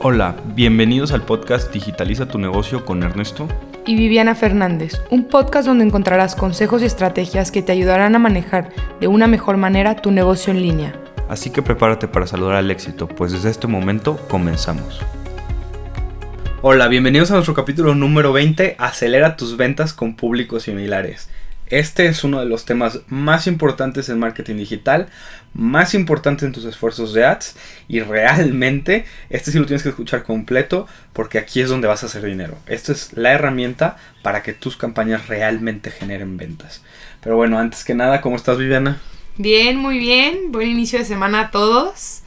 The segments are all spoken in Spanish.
Hola, bienvenidos al podcast Digitaliza tu negocio con Ernesto y Viviana Fernández, un podcast donde encontrarás consejos y estrategias que te ayudarán a manejar de una mejor manera tu negocio en línea. Así que prepárate para saludar al éxito, pues desde este momento comenzamos. Hola, bienvenidos a nuestro capítulo número 20, Acelera tus ventas con públicos similares. Este es uno de los temas más importantes en marketing digital, más importante en tus esfuerzos de ads y realmente este sí lo tienes que escuchar completo porque aquí es donde vas a hacer dinero. Esta es la herramienta para que tus campañas realmente generen ventas. Pero bueno, antes que nada, ¿cómo estás Viviana? Bien, muy bien. Buen inicio de semana a todos.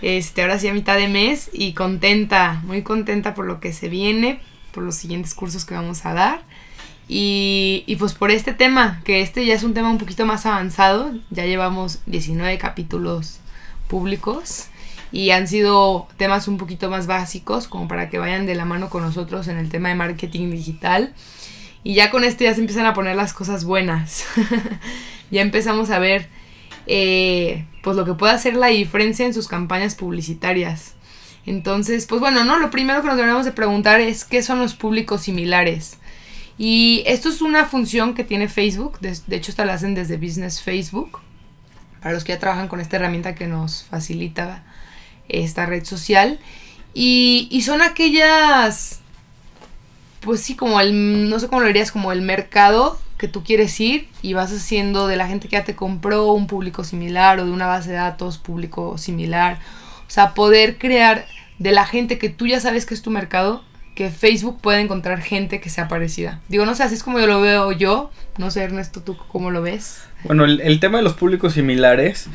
Este, ahora sí a mitad de mes y contenta, muy contenta por lo que se viene, por los siguientes cursos que vamos a dar. Y, pues por este tema, que este ya es un tema un poquito más avanzado, ya llevamos 19 capítulos públicos y han sido temas un poquito más básicos como para que vayan de la mano con nosotros en el tema de marketing digital. Y ya con este ya se empiezan a poner las cosas buenas. ya empezamos a ver eh, pues lo que puede hacer la diferencia en sus campañas publicitarias. Entonces, pues bueno, ¿no? Lo primero que nos deberíamos de preguntar es qué son los públicos similares. Y esto es una función que tiene Facebook, de, hecho esta la hacen desde Business Facebook, para los que ya trabajan con esta herramienta que nos facilita esta red social. Y, son aquellas, pues sí, como el, no sé cómo lo dirías, como el mercado que tú quieres ir y vas haciendo de la gente que ya te compró un público similar o de una base de datos público similar. O sea, poder crear de la gente que tú ya sabes que es tu mercado, que Facebook puede encontrar gente que sea parecida. Digo, no sé, así es como yo lo veo yo. No sé, Ernesto, ¿tú cómo lo ves? Bueno, el, tema de los públicos similares,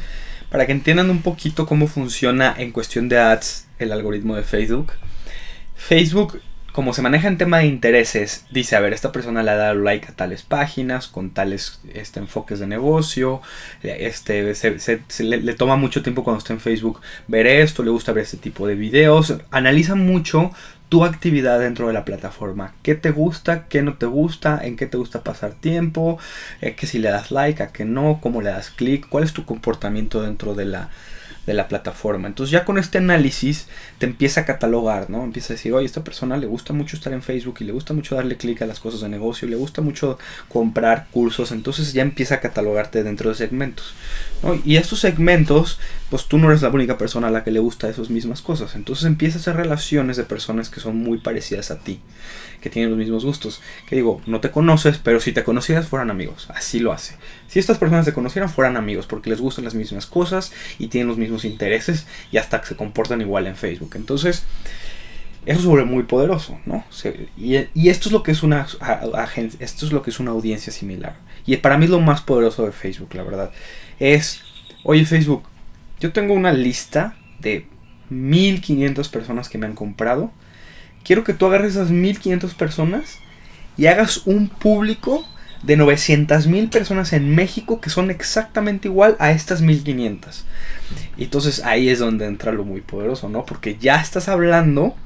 para que entiendan un poquito cómo funciona en cuestión de ads el algoritmo de Facebook. Facebook como se maneja en tema de intereses, dice, a ver, esta persona le ha dado like a tales páginas, con tales este, enfoques de negocio, este, se, le, le, toma mucho tiempo cuando está en Facebook ver esto, le gusta ver este tipo de videos, analiza mucho tu actividad dentro de la plataforma. ¿Qué te gusta? ¿Qué no te gusta? ¿En qué te gusta pasar tiempo? Eh, ¿Que si le das like? ¿A que no? ¿Cómo le das clic? ¿Cuál es tu comportamiento dentro de la, de la plataforma. Entonces ya con este análisis te empieza a catalogar, ¿no? Empieza a decir, oye, esta persona le gusta mucho estar en Facebook y le gusta mucho darle clic a las cosas de negocio, le gusta mucho comprar cursos, entonces ya empieza a catalogarte dentro de segmentos. Y estos segmentos, pues tú no eres la única persona a la que le gusta esas mismas cosas. Entonces empieza a hacer relaciones de personas que son muy parecidas a ti, que tienen los mismos gustos. Que digo, no te conoces, pero si te conocieras fueran amigos. Así lo hace. Si estas personas se conocieran fueran amigos porque les gustan las mismas cosas y tienen los mismos intereses y hasta que se comportan igual en Facebook. Entonces, eso es sobre muy poderoso, ¿no? y, esto es lo que es una esto es lo que es una audiencia similar. Y para mí es lo más poderoso de Facebook, la verdad. Es, oye Facebook, yo tengo una lista de 1500 personas que me han comprado. Quiero que tú agarres esas 1500 personas y hagas un público de 900 mil personas en México que son exactamente igual a estas 1500. Y entonces ahí es donde entra lo muy poderoso, ¿no? Porque ya estás hablando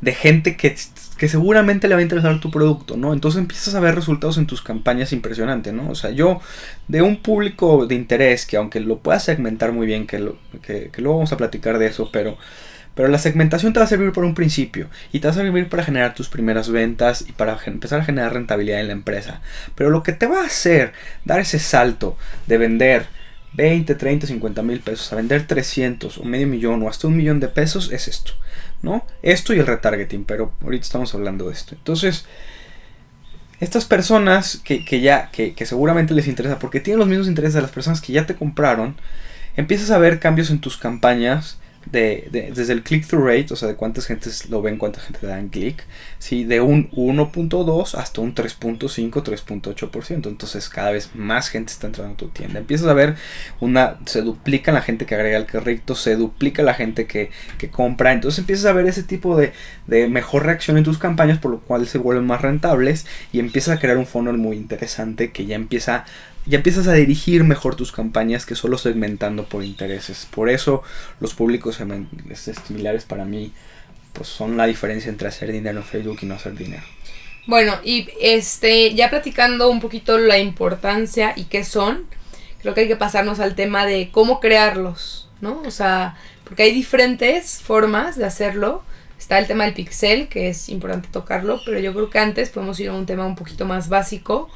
de gente que, que, seguramente le va a interesar tu producto, ¿no? Entonces empiezas a ver resultados en tus campañas impresionantes, ¿no? O sea, yo de un público de interés que aunque lo puedas segmentar muy bien, que, lo, que, que luego vamos a platicar de eso, pero pero la segmentación te va a servir por un principio y te va a servir para generar tus primeras ventas y para empezar a generar rentabilidad en la empresa. Pero lo que te va a hacer dar ese salto de vender 20, 30, 50 mil pesos a vender 300 o medio millón o hasta un millón de pesos es esto, ¿no? Esto y el retargeting, pero ahorita estamos hablando de esto. Entonces, estas personas que, ya, que, que seguramente les interesa porque tienen los mismos intereses de las personas que ya te compraron, empiezas a ver cambios en tus campañas de, desde el click-through rate, o sea, de cuántas gentes lo ven, cuánta gente le dan clic, ¿sí? de un 1.2 hasta un 3.5, 3.8%. Entonces cada vez más gente está entrando a tu tienda. Empiezas a ver una, se duplica la gente que agrega el carrito, se duplica la gente que, que compra. Entonces empiezas a ver ese tipo de, de, mejor reacción en tus campañas, por lo cual se vuelven más rentables y empiezas a crear un funnel muy interesante que ya empieza ya empiezas a dirigir mejor tus campañas que solo segmentando por intereses. Por eso los públicos similares para mí pues son la diferencia entre hacer dinero en Facebook y no hacer dinero. Bueno, y este ya platicando un poquito la importancia y qué son, creo que hay que pasarnos al tema de cómo crearlos. ¿no? O sea, porque hay diferentes formas de hacerlo. Está el tema del pixel, que es importante tocarlo, pero yo creo que antes podemos ir a un tema un poquito más básico,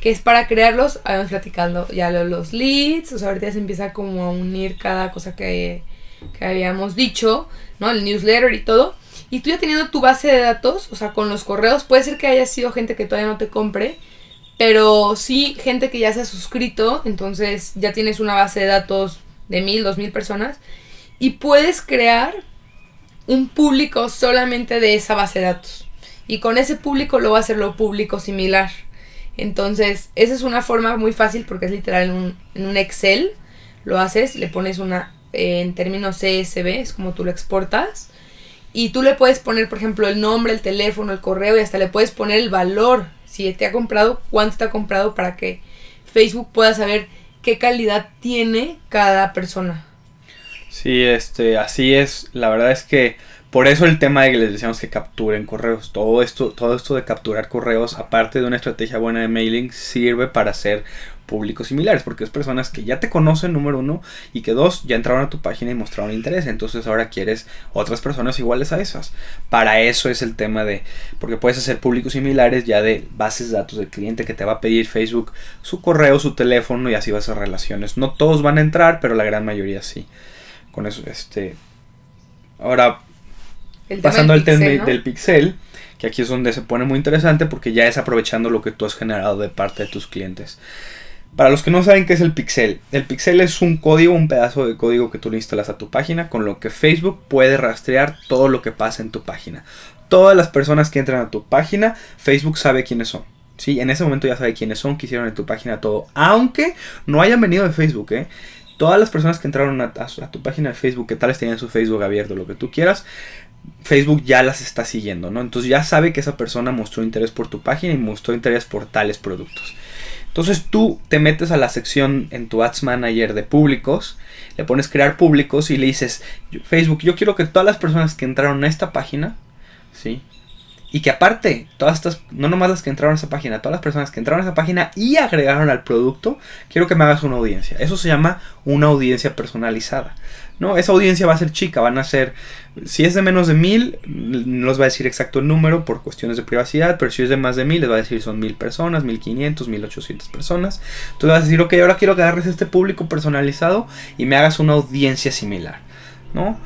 que es para crearlos, habíamos platicando ya los leads, o sea, ahorita se empieza como a unir cada cosa que, que habíamos dicho, ¿no? El newsletter y todo. Y tú ya teniendo tu base de datos, o sea, con los correos, puede ser que haya sido gente que todavía no te compre, pero sí gente que ya se ha suscrito, entonces ya tienes una base de datos de mil, dos mil personas, y puedes crear un público solamente de esa base de datos. Y con ese público lo va a hacer lo público similar. Entonces, esa es una forma muy fácil porque es literal en un, Excel. Lo haces, le pones una, eh, en términos CSV, es como tú lo exportas. Y tú le puedes poner, por ejemplo, el nombre, el teléfono, el correo y hasta le puedes poner el valor. Si te ha comprado, cuánto te ha comprado para que Facebook pueda saber qué calidad tiene cada persona. Sí, este, así es. La verdad es que por eso el tema de que les decíamos que capturen correos. Todo esto, todo esto de capturar correos, aparte de una estrategia buena de mailing, sirve para hacer públicos similares, porque es personas que ya te conocen, número uno, y que dos, ya entraron a tu página y mostraron interés, entonces ahora quieres otras personas iguales a esas. Para eso es el tema de, porque puedes hacer públicos similares ya de bases de datos del cliente que te va a pedir Facebook su correo, su teléfono y así vas a hacer relaciones. No todos van a entrar, pero la gran mayoría sí. Con eso, este... Ahora, pasando al tema del pixel, que aquí es donde se pone muy interesante porque ya es aprovechando lo que tú has generado de parte de tus clientes. Para los que no saben qué es el pixel, el pixel es un código, un pedazo de código que tú le instalas a tu página, con lo que Facebook puede rastrear todo lo que pasa en tu página. Todas las personas que entran a tu página, Facebook sabe quiénes son. Sí, en ese momento ya sabe quiénes son, que hicieron en tu página todo, aunque no hayan venido de Facebook, ¿eh? Todas las personas que entraron a, a tu página de Facebook, que tal vez tenían su Facebook abierto, lo que tú quieras, Facebook ya las está siguiendo, ¿no? Entonces ya sabe que esa persona mostró interés por tu página y mostró interés por tales productos. Entonces tú te metes a la sección en tu Ads Manager de públicos, le pones crear públicos y le dices, Facebook, yo quiero que todas las personas que entraron a esta página, ¿sí? Y que aparte, todas estas, no nomás las que entraron a esa página, todas las personas que entraron a esa página y agregaron al producto, quiero que me hagas una audiencia. Eso se llama una audiencia personalizada. No, esa audiencia va a ser chica, van a ser, si es de menos de mil, no les va a decir exacto el número por cuestiones de privacidad, pero si es de más de mil, les va a decir son mil personas, mil quinientos, mil ochocientas personas. Le vas a decir, ok, ahora quiero que agarres este público personalizado y me hagas una audiencia similar, ¿no?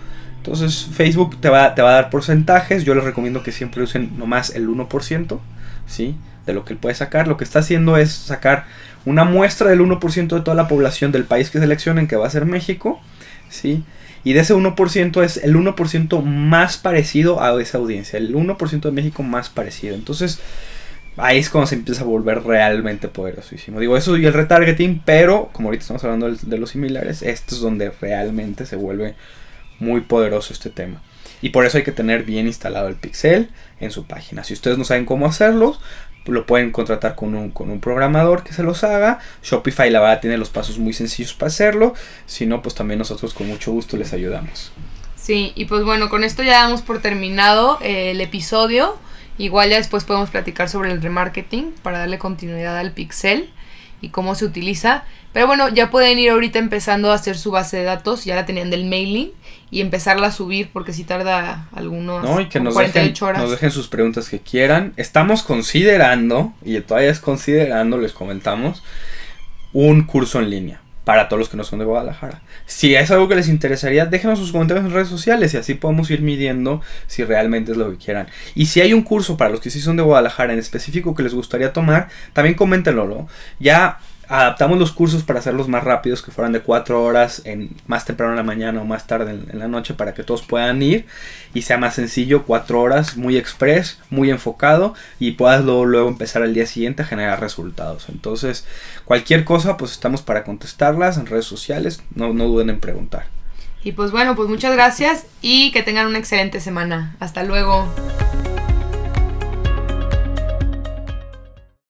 Entonces Facebook te va, te va a dar porcentajes, yo les recomiendo que siempre usen nomás el 1%, ¿sí? De lo que él puede sacar. Lo que está haciendo es sacar una muestra del 1% de toda la población del país que seleccionen, que va a ser México, ¿sí? Y de ese 1% es el 1% más parecido a esa audiencia, el 1% de México más parecido. Entonces, ahí es cuando se empieza a volver realmente poderosísimo. Digo, eso y el retargeting, pero como ahorita estamos hablando de los similares, esto es donde realmente se vuelve muy poderoso este tema. Y por eso hay que tener bien instalado el pixel en su página. Si ustedes no saben cómo hacerlo, lo pueden contratar con un, con un programador que se los haga. Shopify la verdad tiene los pasos muy sencillos para hacerlo. Si no, pues también nosotros con mucho gusto les ayudamos. Sí, y pues bueno, con esto ya damos por terminado eh, el episodio. Igual ya después podemos platicar sobre el remarketing para darle continuidad al pixel y cómo se utiliza. Pero bueno, ya pueden ir ahorita empezando a hacer su base de datos, ya la tenían del mailing y empezarla a subir porque si tarda algunos no, y que nos dejen, horas. nos dejen sus preguntas que quieran. Estamos considerando, y todavía es considerando, les comentamos, un curso en línea para todos los que no son de Guadalajara. Si es algo que les interesaría, déjenos sus comentarios en redes sociales y así podemos ir midiendo si realmente es lo que quieran. Y si hay un curso para los que sí son de Guadalajara en específico que les gustaría tomar, también coméntenlo, ¿no? Ya adaptamos los cursos para hacerlos más rápidos, que fueran de 4 horas en más temprano en la mañana o más tarde en, la noche para que todos puedan ir y sea más sencillo, 4 horas, muy express, muy enfocado y puedas luego, empezar al día siguiente a generar resultados. Entonces, cualquier cosa, pues estamos para contestarlas en redes sociales, no, no duden en preguntar. Y pues bueno, pues muchas gracias y que tengan una excelente semana. Hasta luego.